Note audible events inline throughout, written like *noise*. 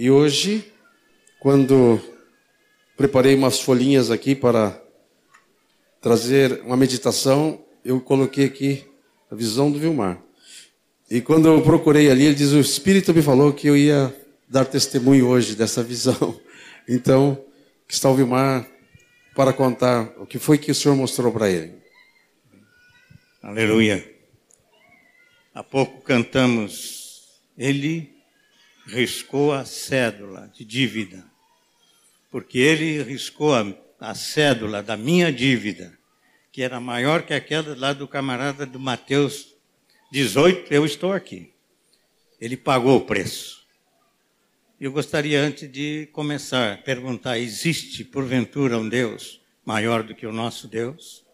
E hoje, quando preparei umas folhinhas aqui para trazer uma meditação, eu coloquei aqui a visão do Vilmar. E quando eu procurei ali, ele diz: O Espírito me falou que eu ia dar testemunho hoje dessa visão. *laughs* Então, que está o Vilmar para contar o que foi que o Senhor mostrou para ele. Aleluia. Há pouco cantamos, ele riscou a cédula de dívida, porque ele riscou a, a cédula da minha dívida, que era maior que aquela lá do camarada do Mateus 18, eu estou aqui. Ele pagou o preço. Eu gostaria, antes de começar, perguntar: existe porventura um Deus maior do que o nosso Deus?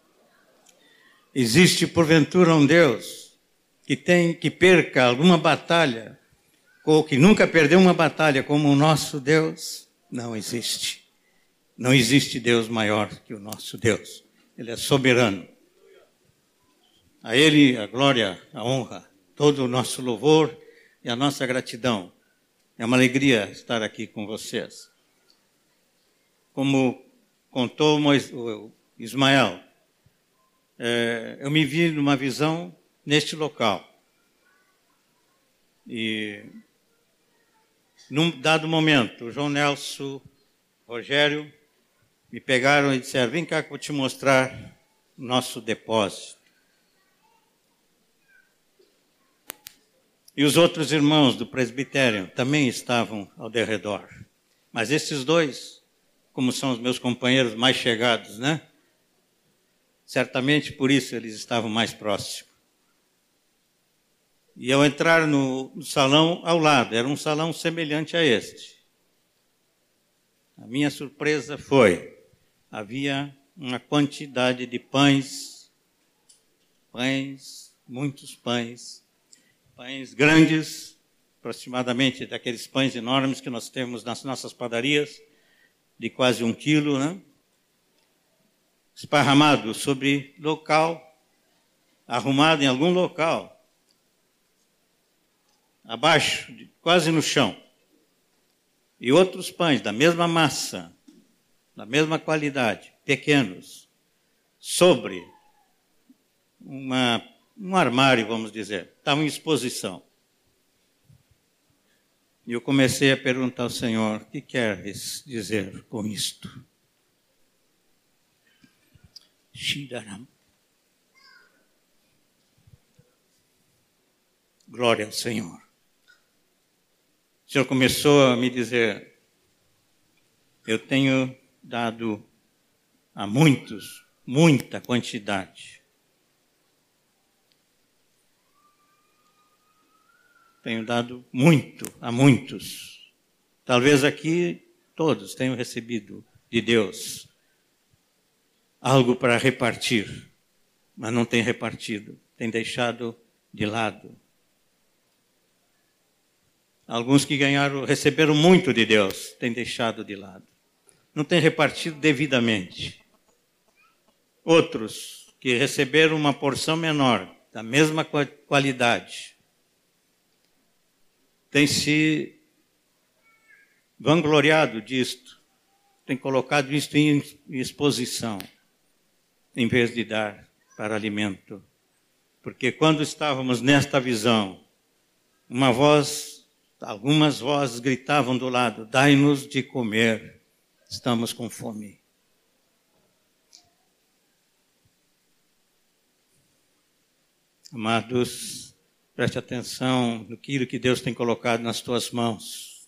Existe porventura um Deus que tem que perca alguma batalha ou que nunca perdeu uma batalha como o nosso Deus, não existe. Não existe Deus maior que o nosso Deus. Ele é soberano. A Ele a glória, a honra, todo o nosso louvor e a nossa gratidão. É uma alegria estar aqui com vocês. Como contou Ismael, é, eu me vi numa visão neste local. E num dado momento, o João Nelson, Rogério, me pegaram e disseram: Vem cá que eu vou te mostrar nosso depósito. E os outros irmãos do presbitério também estavam ao derredor. Mas esses dois, como são os meus companheiros mais chegados, né? Certamente por isso eles estavam mais próximos. E ao entrar no, salão ao lado, era um salão semelhante a este. A minha surpresa foi: havia uma quantidade de pães, pães, muitos pães, pães grandes, aproximadamente daqueles pães enormes que nós temos nas nossas padarias, de quase um quilo, né? esparramado sobre local, arrumado em algum local, abaixo, quase no chão. E outros pães da mesma massa, da mesma qualidade, pequenos, sobre uma, um armário, vamos dizer, estavam em exposição. E eu comecei a perguntar ao Senhor: o que queres dizer com isto? Shidaram. Glória ao Senhor. Senhor começou a me dizer: eu tenho dado a muitos, muita quantidade. Tenho dado muito a muitos. Talvez aqui todos tenham recebido de Deus algo para repartir, mas não tem repartido, tem deixado de lado. Alguns que ganharam, receberam muito de Deus, têm deixado de lado. Não têm repartido devidamente. Outros que receberam uma porção menor, da mesma qualidade, têm se vangloriado disto, têm colocado isto em exposição, em vez de dar para alimento. Porque quando estávamos nesta visão, uma voz Algumas vozes gritavam do lado: Dai-nos de comer, estamos com fome. Amados, preste atenção no que Deus tem colocado nas tuas mãos.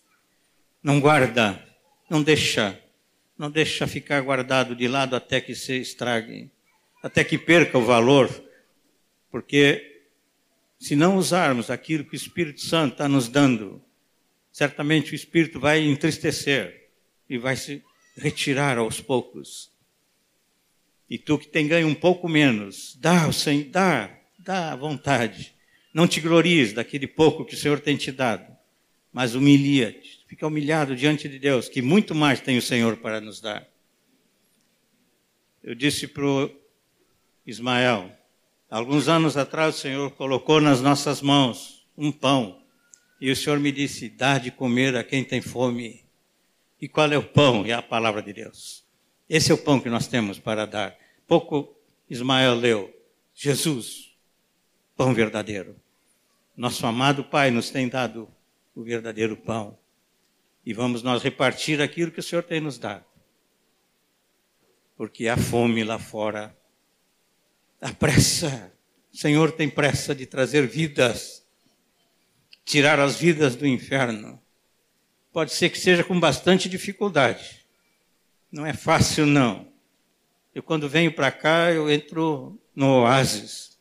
Não guarda, não deixa, não deixa ficar guardado de lado até que se estrague, até que perca o valor, porque se não usarmos aquilo que o Espírito Santo está nos dando, certamente o Espírito vai entristecer e vai se retirar aos poucos. E tu que tem ganho um pouco menos, dá Senhor, dá, dá à vontade. Não te glories daquele pouco que o Senhor tem te dado, mas humilia-te. Fica humilhado diante de Deus, que muito mais tem o Senhor para nos dar. Eu disse para o Ismael, Alguns anos atrás, o Senhor colocou nas nossas mãos um pão E o Senhor me disse: dá de comer a quem tem fome. E qual é o pão? É a palavra de Deus. Esse é o pão que nós temos para dar. Pouco Ismael leu: Jesus, pão verdadeiro. Nosso amado Pai nos tem dado o verdadeiro pão. E vamos nós repartir aquilo que o Senhor tem nos dado. Porque há fome lá fora. Há pressa. O Senhor tem pressa de trazer vidas, tirar as vidas do inferno. Pode ser que seja com bastante dificuldade. Não é fácil, não. Eu, quando venho para cá, eu entro no oásis.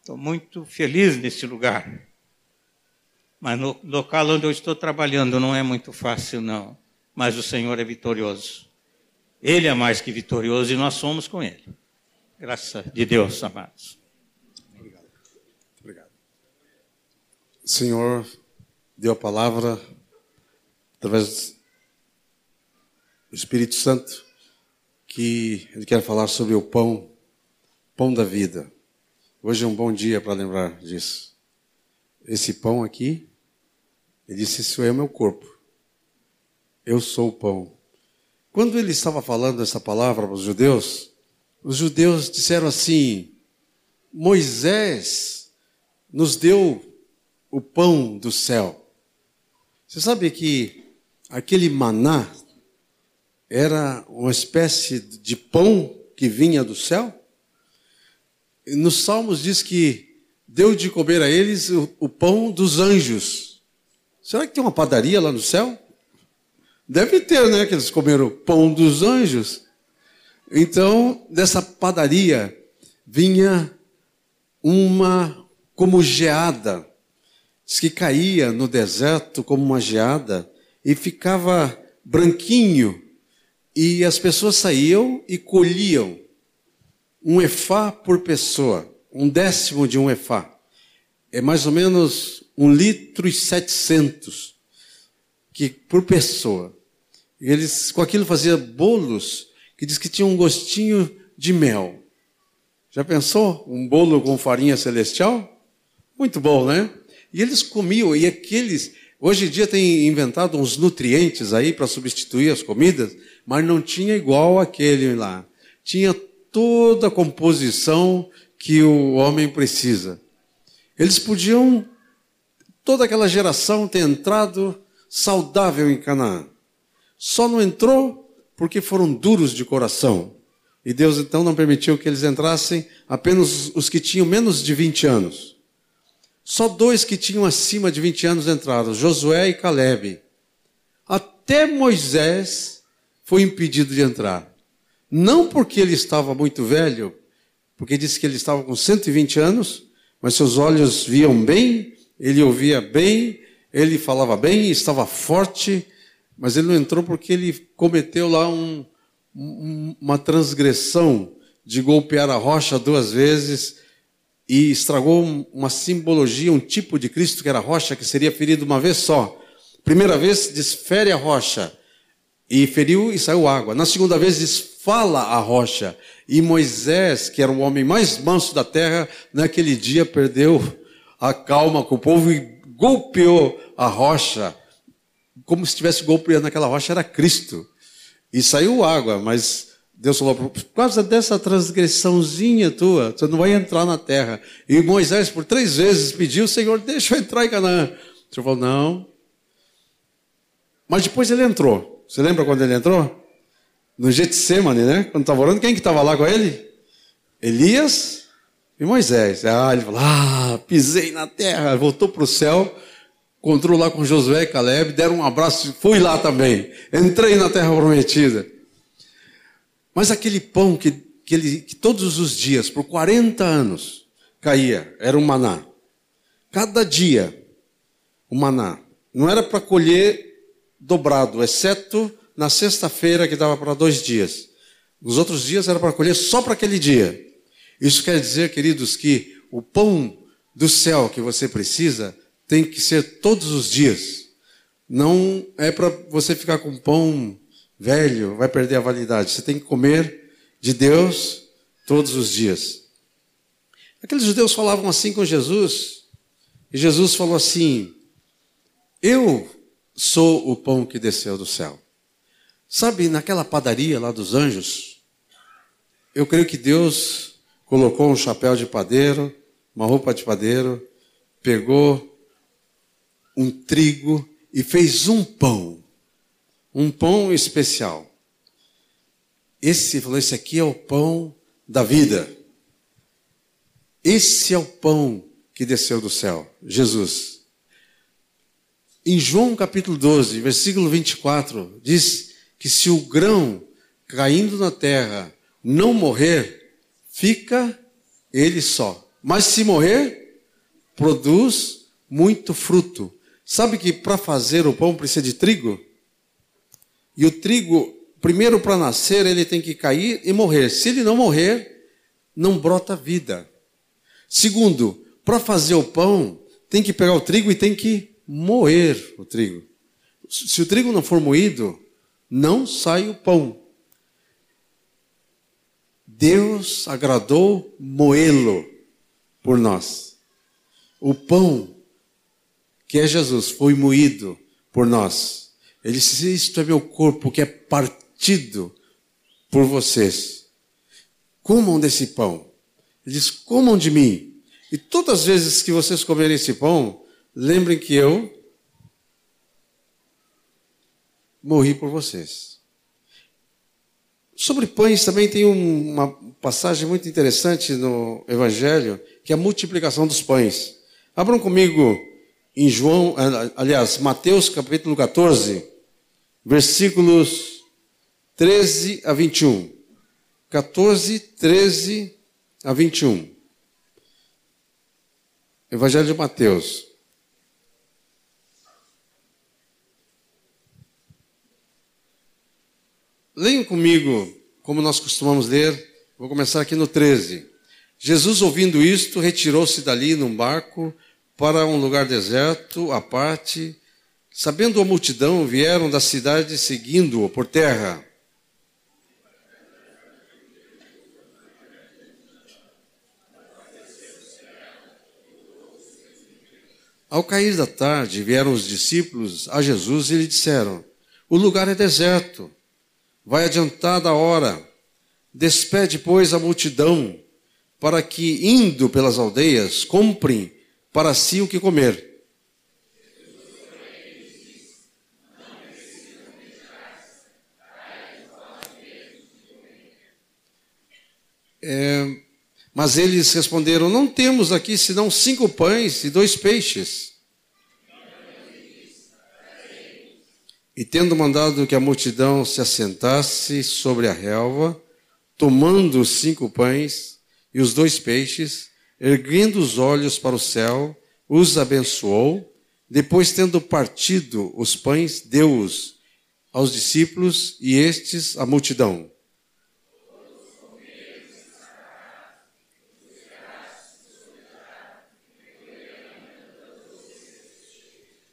Estou muito feliz nesse lugar. Mas no local onde eu estou trabalhando não é muito fácil, não. Mas o Senhor é vitorioso. Ele é mais que vitorioso e nós somos com Ele. Graça de Deus, amados. Obrigado. Obrigado. O Senhor deu a palavra através do Espírito Santo que ele quer falar sobre o pão, pão da vida. Hoje é um bom dia para lembrar disso. Esse pão aqui, ele disse: Isso é o meu corpo. Eu sou o pão. Quando ele estava falando essa palavra para os judeus, os judeus disseram assim: Moisés nos deu o pão do céu. Você sabe que aquele maná era uma espécie de pão que vinha do céu? Nos Salmos diz que deu de comer a eles o, o pão dos anjos. Será que tem uma padaria lá no céu? Deve ter, né? Que eles comeram o pão dos anjos. Então, dessa padaria vinha uma como geada Diz que caía no deserto como uma geada e ficava branquinho. E as pessoas saíam e colhiam um efá por pessoa, um décimo de um efá. É mais ou menos um litro e setecentos que por pessoa. E eles com aquilo faziam bolos que diz que tinham um gostinho de mel. Já pensou um bolo com farinha celestial? Muito bom, né? E eles comiam, e aqueles. Hoje em dia tem inventado uns nutrientes aí para substituir as comidas, mas não tinha igual aquele lá. Tinha toda a composição que o homem precisa. Eles podiam, toda aquela geração, ter entrado saudável em Canaã. Só não entrou porque foram duros de coração. E Deus então não permitiu que eles entrassem apenas os que tinham menos de 20 anos. Só dois que tinham acima de 20 anos entraram, Josué e Caleb. Até Moisés foi impedido de entrar. Não porque ele estava muito velho, porque disse que ele estava com 120 anos, mas seus olhos viam bem, ele ouvia bem, ele falava bem, estava forte, mas ele não entrou porque ele cometeu lá um, uma transgressão de golpear a rocha duas vezes e estragou uma simbologia, um tipo de Cristo que era rocha, que seria ferido uma vez só. Primeira vez, desfere a rocha e feriu e saiu água. Na segunda vez, desfala a rocha. E Moisés, que era o homem mais manso da terra, naquele dia perdeu a calma com o povo e golpeou a rocha. Como se estivesse golpeando aquela rocha, era Cristo. E saiu água, mas Deus falou, por causa dessa transgressãozinha tua, você não vai entrar na terra. E Moisés, por três vezes, pediu, Senhor, deixa eu entrar em Canaã. O Senhor falou, não. Mas depois ele entrou. Você lembra quando ele entrou? No Getsemane, né? Quando estava orando, quem que estava lá com ele? Elias e Moisés. Ah, ele falou, ah, pisei na terra. Voltou para o céu, encontrou lá com Josué e Caleb, deram um abraço, fui lá também. Entrei na terra prometida. Mas aquele pão que, que, ele, que todos os dias, por 40 anos, caía, era um maná. Cada dia, o maná. Não era para colher dobrado, exceto na sexta-feira, que dava para dois dias. Nos outros dias era para colher só para aquele dia. Isso quer dizer, queridos, que o pão do céu que você precisa tem que ser todos os dias. Não é para você ficar com pão velho, vai perder a validade. Você tem que comer de Deus todos os dias. Aqueles judeus falavam assim com Jesus, e Jesus falou assim: Eu sou o pão que desceu do céu. Sabe, naquela padaria lá dos anjos, eu creio que Deus colocou um chapéu de padeiro, uma roupa de padeiro, pegou um trigo e fez um pão, um pão especial. Esse falou: esse aqui é o pão da vida. Esse é o pão que desceu do céu, Jesus. Em João capítulo 12, versículo 24, diz que se o grão caindo na terra não morrer, fica ele só. Mas se morrer, produz muito fruto. Sabe que para fazer o pão precisa de trigo? E o trigo, primeiro para nascer, ele tem que cair e morrer. Se ele não morrer, não brota vida. Segundo, para fazer o pão, tem que pegar o trigo e tem que moer o trigo. Se o trigo não for moído, não sai o pão. Deus agradou moê-lo por nós. O pão, que é Jesus, foi moído por nós. Ele disse: Isto é meu corpo que é partido por vocês. Comam desse pão. Ele diz: Comam de mim. E todas as vezes que vocês comerem esse pão, lembrem que eu morri por vocês. Sobre pães também tem uma passagem muito interessante no Evangelho, que é a multiplicação dos pães. Abram comigo em João, aliás, Mateus capítulo 14, versículos 13 a 21. 14, 13 a 21. Evangelho de Mateus. Leiam comigo, como nós costumamos ler, vou começar aqui no 13. Jesus, ouvindo isto, retirou-se dali num barco para um lugar deserto, à parte. Sabendo a multidão, vieram da cidade seguindo-o por terra. Ao cair da tarde, vieram os discípulos a Jesus e lhe disseram: O lugar é deserto, vai adiantada a hora. Despede, pois, a multidão, para que, indo pelas aldeias, comprem para si o que comer. É, mas eles responderam: Não temos aqui senão cinco pães e dois peixes. E tendo mandado que a multidão se assentasse sobre a relva, tomando os cinco pães e os dois peixes, erguendo os olhos para o céu, os abençoou. Depois, tendo partido os pães, deu-os aos discípulos e estes à multidão.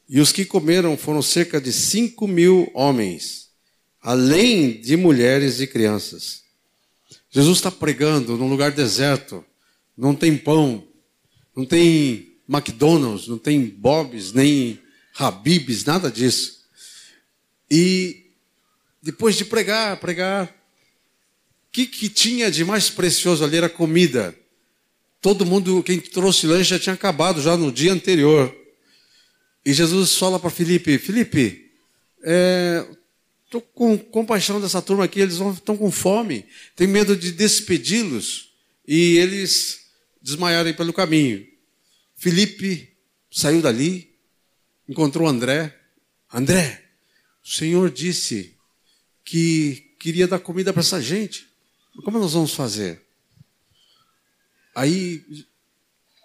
E os que comeram foram cerca de cinco mil homens, além de mulheres e crianças. Jesus está pregando num lugar deserto, não tem pão, não tem McDonald's, não tem Bob's, nem Habib's, nada disso. E depois de pregar, pregar, o que, que tinha de mais precioso ali era comida. Todo mundo, quem trouxe lanche já tinha acabado já no dia anterior. E Jesus fala para Felipe: Felipe, estou é, com compaixão dessa turma aqui, eles estão com fome, tenho medo de despedi-los e eles desmaiarem pelo caminho. Felipe saiu dali, encontrou André. André, o Senhor disse que queria dar comida para essa gente. Como nós vamos fazer? Aí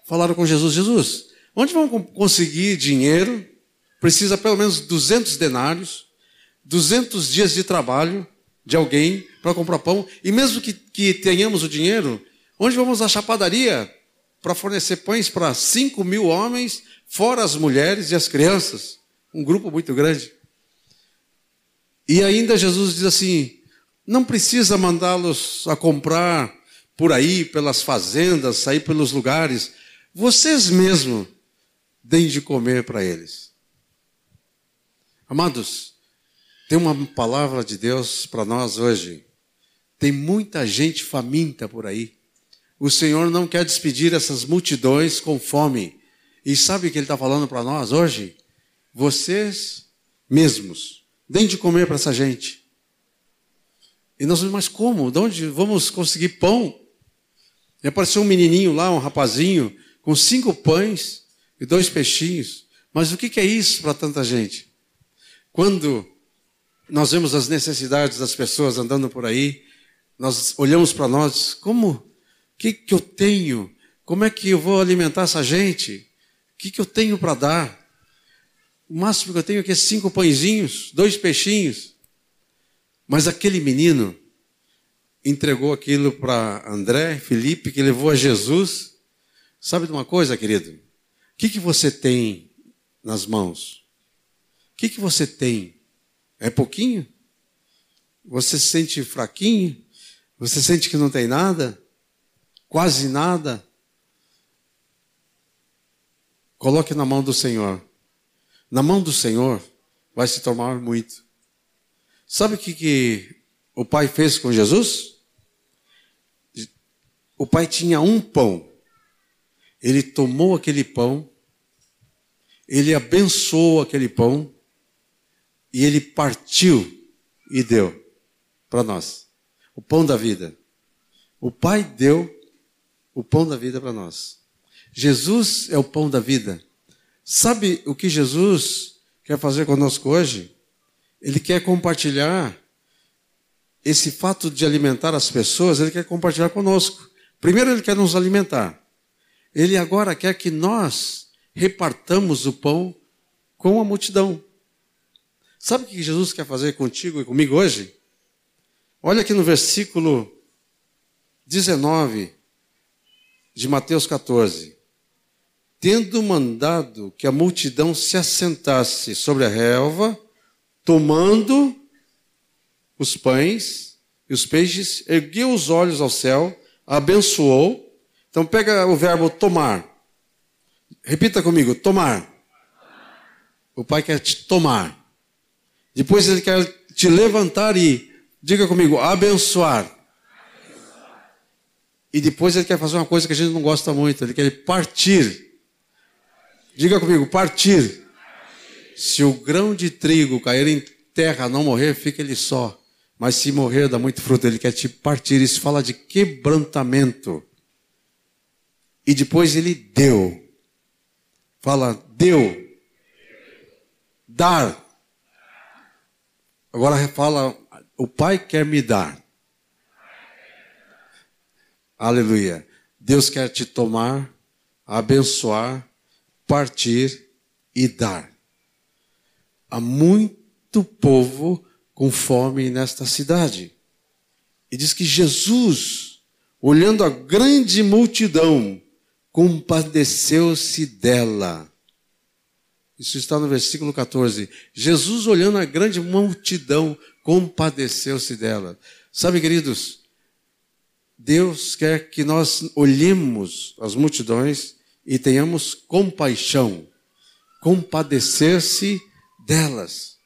falaram com Jesus: Jesus, Onde vão conseguir dinheiro? Precisa pelo menos 200 denários, 200 dias de trabalho de alguém para comprar pão. E mesmo que, que tenhamos o dinheiro, onde vamos achar padaria para fornecer pães para 5 mil homens, fora as mulheres e as crianças? Um grupo muito grande. E ainda Jesus diz assim: não precisa mandá-los a comprar por aí, pelas fazendas, sair pelos lugares. Vocês mesmos deem de comer para eles. Amados, tem uma palavra de Deus para nós hoje. Tem muita gente faminta por aí. O Senhor não quer despedir essas multidões com fome. E sabe o que Ele está falando para nós hoje? Vocês mesmos, deem de comer para essa gente. E nós mas como? De onde vamos conseguir pão? E apareceu um menininho lá, um rapazinho, com cinco pães e dois peixinhos. Mas o que é isso para tanta gente? Quando nós vemos as necessidades das pessoas andando por aí, nós olhamos para nós, como, o que, que eu tenho? Como é que eu vou alimentar essa gente? O que, que eu tenho para dar? O máximo que eu tenho aqui é cinco pãezinhos, dois peixinhos. Mas aquele menino entregou aquilo para André, Felipe, que levou a Jesus. Sabe de uma coisa, querido? O que, que você tem nas mãos? O que, que você tem? É pouquinho? Você se sente fraquinho? Você sente que não tem nada? Quase nada? Coloque na mão do Senhor. Na mão do Senhor vai se tomar muito. Sabe o que, que o pai fez com Jesus? O pai tinha um pão. Ele tomou aquele pão, ele abençoou aquele pão e ele partiu e deu para nós o pão da vida. O pai deu o pão da vida para nós. Jesus é o pão da vida. Sabe o que Jesus quer fazer conosco hoje? Ele quer compartilhar esse fato de alimentar as pessoas, ele quer compartilhar conosco. Primeiro, ele quer nos alimentar. Ele agora quer que nós repartamos o pão com a multidão. Sabe o que Jesus quer fazer contigo e comigo hoje? Olha aqui no versículo 19 de Mateus 14 tendo mandado que a multidão se assentasse sobre a relva, tomando os pães e os peixes, ergueu os olhos ao céu, abençoou. Então pega o verbo tomar. Repita comigo, tomar. O Pai quer te tomar. Depois ele quer te levantar e, diga comigo, abençoar. E depois ele quer fazer uma coisa que a gente não gosta muito, ele quer partir Diga comigo, partir. Se o grão de trigo cair em terra, não morrer, fica ele só. Mas se morrer, dá muito fruto. Ele quer te partir. Isso fala de quebrantamento. E depois ele deu. Fala, deu. Dar. Agora fala, o Pai quer me dar. Aleluia. Deus quer te tomar, abençoar partir e dar. Há muito povo com fome nesta cidade. E diz que Jesus, olhando a grande multidão, compadeceu-se dela. Isso está no versículo 14. Jesus, olhando a grande multidão, compadeceu-se dela. Sabe, queridos, Deus quer que nós olhemos as multidões e tenhamos compaixão, compadecer-se delas.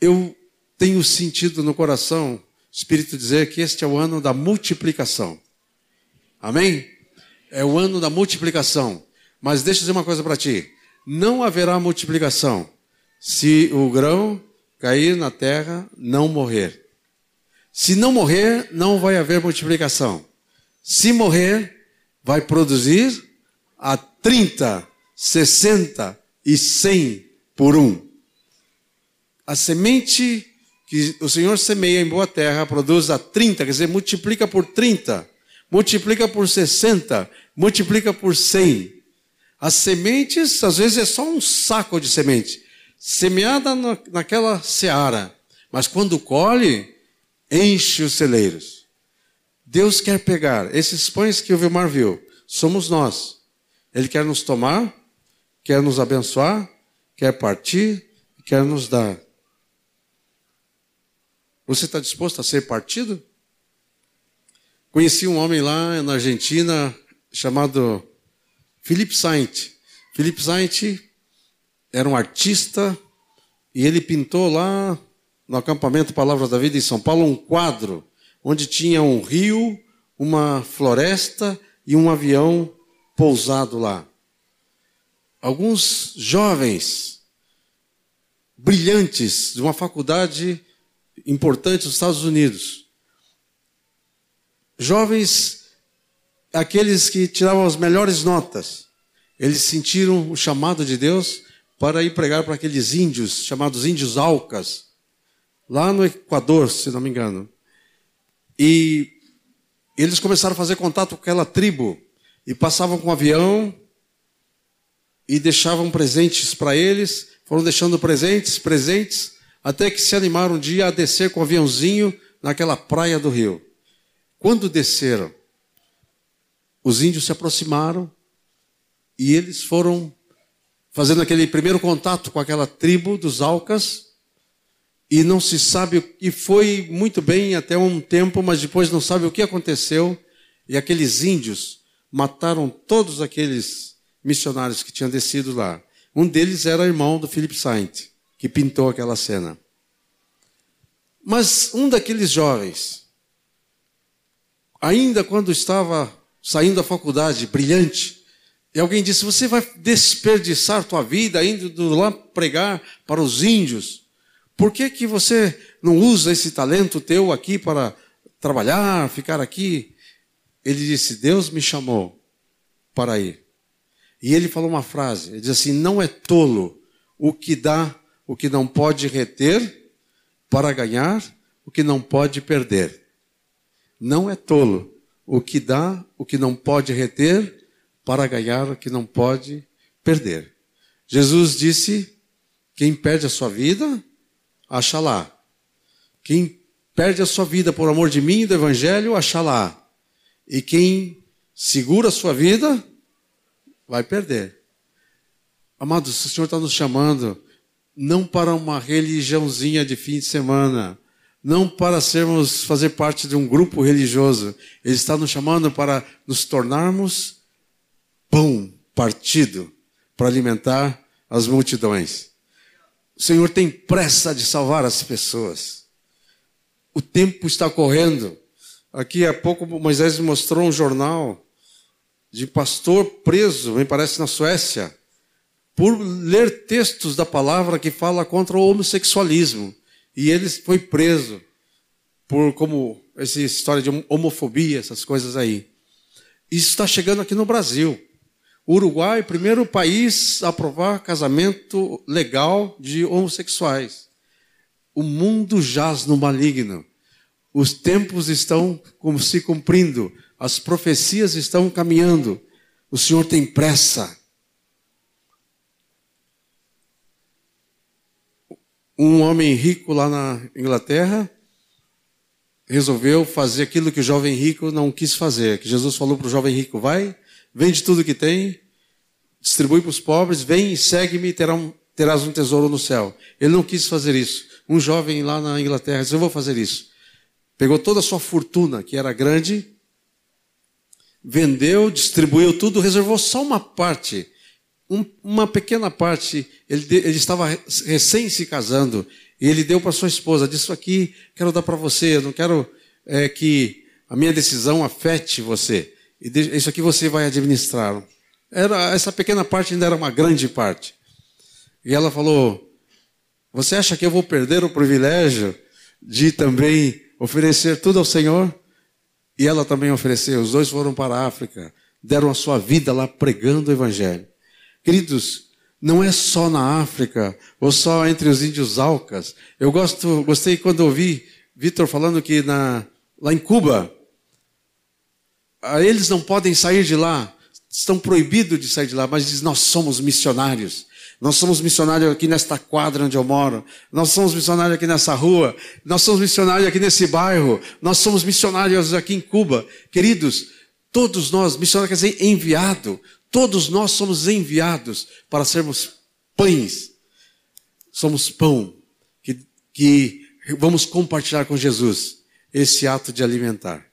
Eu tenho sentido no coração, Espírito dizer que este é o ano da multiplicação. Amém? É o ano da multiplicação. Mas deixa eu dizer uma coisa para ti: não haverá multiplicação se o grão cair na terra não morrer. Se não morrer, não vai haver multiplicação. Se morrer, vai produzir a 30, 60 e 100 por um. A semente que o Senhor semeia em boa terra produz a 30, quer dizer, multiplica por 30, multiplica por 60, multiplica por 100. As sementes, às vezes, é só um saco de semente, semeada naquela seara. Mas quando colhe, enche os celeiros. Deus quer pegar esses pães que o Vilmar viu, somos nós. Ele quer nos tomar, quer nos abençoar, quer partir, quer nos dar. Você está disposto a ser partido? Conheci um homem lá na Argentina chamado Philip Saint. Philip Saint era um artista e ele pintou lá no acampamento Palavras da Vida em São Paulo um quadro onde tinha um rio, uma floresta e um avião pousado lá. Alguns jovens brilhantes de uma faculdade importante dos Estados Unidos. Jovens, aqueles que tiravam as melhores notas, eles sentiram o chamado de Deus para ir pregar para aqueles índios, chamados índios Alcas, lá no Equador, se não me engano. E eles começaram a fazer contato com aquela tribo e passavam com um avião e deixavam presentes para eles, foram deixando presentes, presentes, até que se animaram um dia a descer com o aviãozinho naquela praia do rio. Quando desceram, os índios se aproximaram e eles foram fazendo aquele primeiro contato com aquela tribo dos Alcas e não se sabe, e foi muito bem até um tempo, mas depois não sabe o que aconteceu, e aqueles índios mataram todos aqueles missionários que tinham descido lá. Um deles era irmão do Philip Saint, que pintou aquela cena. Mas um daqueles jovens, ainda quando estava saindo da faculdade, brilhante, e alguém disse: Você vai desperdiçar tua vida indo lá pregar para os índios? Por que, que você não usa esse talento teu aqui para trabalhar, ficar aqui? Ele disse: Deus me chamou para ir. E ele falou uma frase: ele diz assim: Não é tolo o que dá, o que não pode reter, para ganhar o que não pode perder. Não é tolo o que dá, o que não pode reter, para ganhar o que não pode perder. Jesus disse: Quem perde a sua vida, acha lá. Quem perde a sua vida por amor de mim e do Evangelho, acha lá. E quem segura a sua vida, vai perder. Amados, o Senhor está nos chamando não para uma religiãozinha de fim de semana, não para sermos fazer parte de um grupo religioso. Ele está nos chamando para nos tornarmos pão partido para alimentar as multidões. O Senhor tem pressa de salvar as pessoas. O tempo está correndo. Aqui há pouco Moisés mostrou um jornal de pastor preso, me parece na Suécia, por ler textos da palavra que fala contra o homossexualismo. E ele foi preso por como essa história de homofobia, essas coisas aí. Isso está chegando aqui no Brasil. Uruguai, primeiro país a aprovar casamento legal de homossexuais. O mundo jaz no maligno. Os tempos estão como se cumprindo. As profecias estão caminhando. O Senhor tem pressa. Um homem rico lá na Inglaterra resolveu fazer aquilo que o jovem rico não quis fazer. Que Jesus falou para o jovem rico: vai vende tudo que tem, distribui para os pobres, vem e segue-me e terás um tesouro no céu. Ele não quis fazer isso. Um jovem lá na Inglaterra disse: Eu vou fazer isso. Pegou toda a sua fortuna, que era grande, vendeu, distribuiu tudo, reservou só uma parte, um, uma pequena parte. Ele, ele estava recém se casando e ele deu para sua esposa: Isso aqui quero dar para você, não quero é, que a minha decisão afete você. Isso aqui você vai administrar. Era, essa pequena parte ainda era uma grande parte. E ela falou: Você acha que eu vou perder o privilégio de também oferecer tudo ao Senhor? E ela também ofereceu. Os dois foram para a África, deram a sua vida lá pregando o Evangelho. Queridos, não é só na África ou só entre os índios Alcas. Eu gosto, gostei quando ouvi Vitor falando que na, lá em Cuba ah, eles não podem sair de lá, estão proibidos de sair de lá, mas diz: nós somos missionários. Nós somos missionários aqui nesta quadra onde eu moro. Nós somos missionários aqui nessa rua. Nós somos missionários aqui nesse bairro. Nós somos missionários aqui em Cuba. Queridos, todos nós, missionários quer dizer enviado. Todos nós somos enviados para sermos pães. Somos pão que, que vamos compartilhar com Jesus esse ato de alimentar.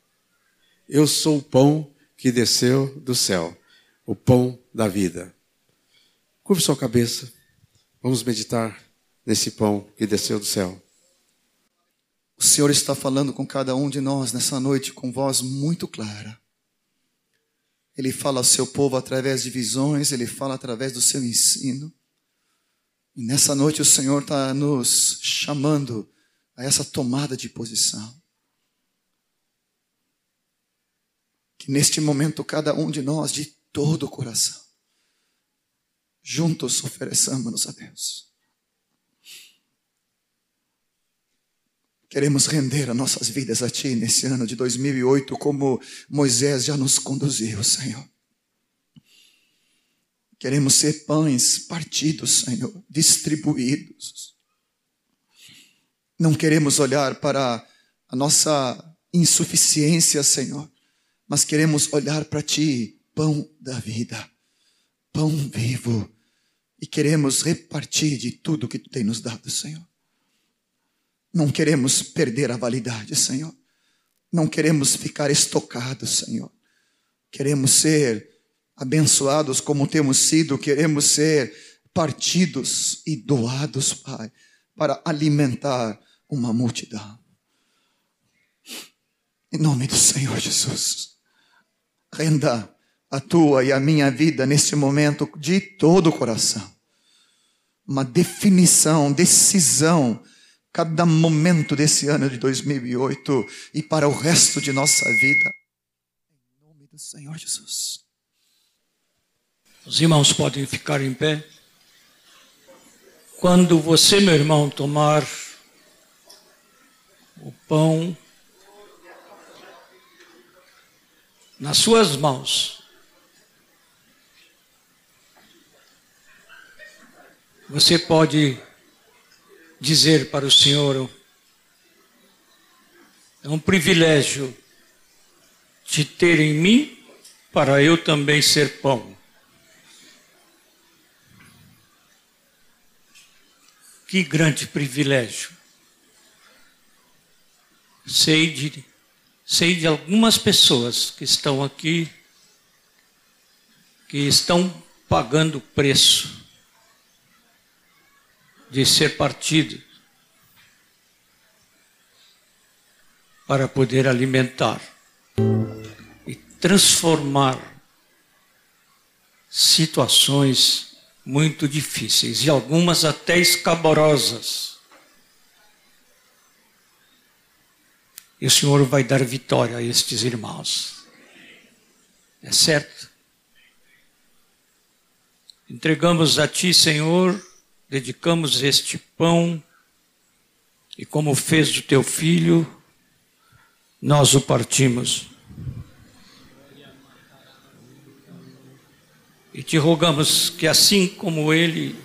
Eu sou o pão que desceu do céu, o pão da vida. Curve sua cabeça. Vamos meditar nesse pão que desceu do céu. O Senhor está falando com cada um de nós nessa noite com voz muito clara. Ele fala ao seu povo através de visões, ele fala através do seu ensino. E nessa noite o Senhor está nos chamando a essa tomada de posição. Que neste momento cada um de nós, de todo o coração, juntos ofereçamos-nos a Deus. Queremos render as nossas vidas a Ti nesse ano de 2008, como Moisés já nos conduziu, Senhor. Queremos ser pães partidos, Senhor, distribuídos. Não queremos olhar para a nossa insuficiência, Senhor, mas queremos olhar para Ti, pão da vida, pão vivo, e queremos repartir de tudo que Tu tem nos dado, Senhor. Não queremos perder a validade, Senhor. Não queremos ficar estocados, Senhor. Queremos ser abençoados como temos sido, queremos ser partidos e doados, Pai, para alimentar uma multidão. Em nome do Senhor Jesus, renda a tua e a minha vida nesse momento de todo o coração. Uma definição, decisão cada momento desse ano de 2008 e para o resto de nossa vida. Em nome do Senhor Jesus. Os irmãos podem ficar em pé. Quando você, meu irmão, tomar o pão nas suas mãos, você pode dizer para o Senhor: é um privilégio de ter em mim para eu também ser pão. Que grande privilégio. Sei de, sei de algumas pessoas que estão aqui, que estão pagando preço de ser partido para poder alimentar e transformar situações muito difíceis e algumas até escabrosas. E o Senhor vai dar vitória a estes irmãos. É certo? Entregamos a Ti, Senhor, dedicamos este pão e, como fez o teu filho, nós o partimos. E te rogamos que, assim como ele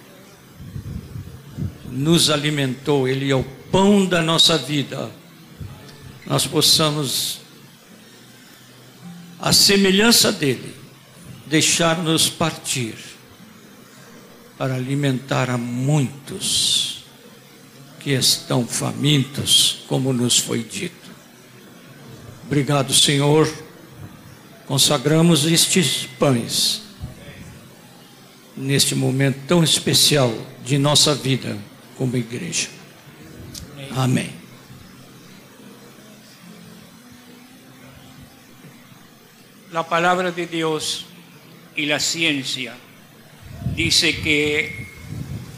nos alimentou, ele é o pão da nossa vida, nós possamos, a semelhança dele, deixar-nos partir para alimentar a muitos que estão famintos, como nos foi dito. Obrigado, Senhor. Consagramos estes pães neste momento tão especial de nossa vida como igreja. Amém. La palabra de Dios y la ciencia dice que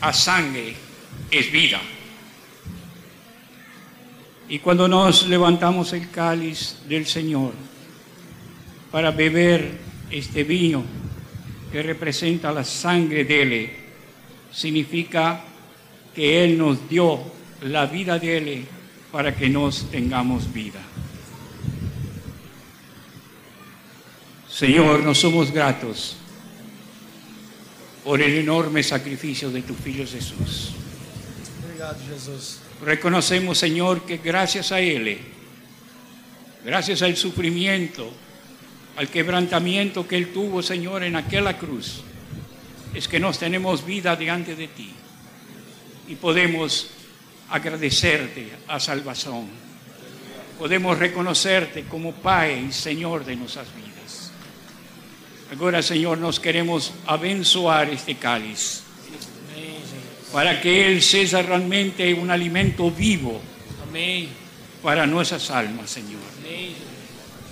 a sangre es vida. Y cuando nos levantamos el cáliz del Señor para beber este vino que representa la sangre de Él, significa que Él nos dio la vida de Él para que nos tengamos vida. Señor, nos somos gratos por el enorme sacrificio de tu Filho Jesús. Obrigado, Jesus. Reconocemos, Señor, que gracias a Él, gracias al sufrimiento, al quebrantamiento que Él tuvo, Señor, en aquella cruz, es que nos tenemos vida delante de ti y podemos agradecerte a salvación. Podemos reconocerte como Padre y Señor de nuestras vidas. Agora, Senhor, nós queremos abençoar este cálice para que Él seja realmente un alimento vivo para nuestras almas, Señor.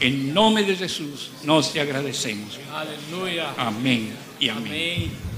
En nombre de Jesús, nos te agradecemos. Aleluia. Amén y amén. Amém.